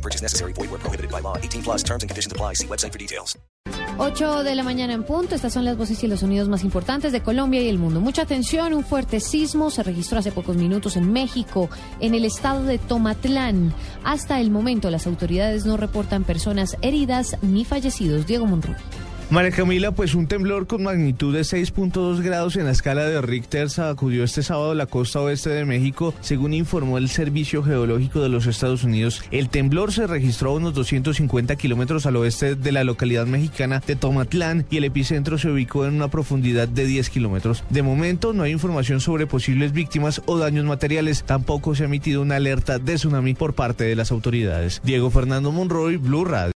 Purchase necessary. Void prohibited by law. 18 plus terms and conditions apply. See website for details. 8 de la mañana en punto. Estas son las voces y los sonidos más importantes de Colombia y el mundo. Mucha atención. Un fuerte sismo se registró hace pocos minutos en México, en el estado de Tomatlán. Hasta el momento, las autoridades no reportan personas heridas ni fallecidos. Diego Monroy. María Camila, pues un temblor con magnitud de 6.2 grados en la escala de Richter sacudió este sábado la costa oeste de México, según informó el Servicio Geológico de los Estados Unidos. El temblor se registró a unos 250 kilómetros al oeste de la localidad mexicana de Tomatlán y el epicentro se ubicó en una profundidad de 10 kilómetros. De momento no hay información sobre posibles víctimas o daños materiales. Tampoco se ha emitido una alerta de tsunami por parte de las autoridades. Diego Fernando Monroy, Blue Radio.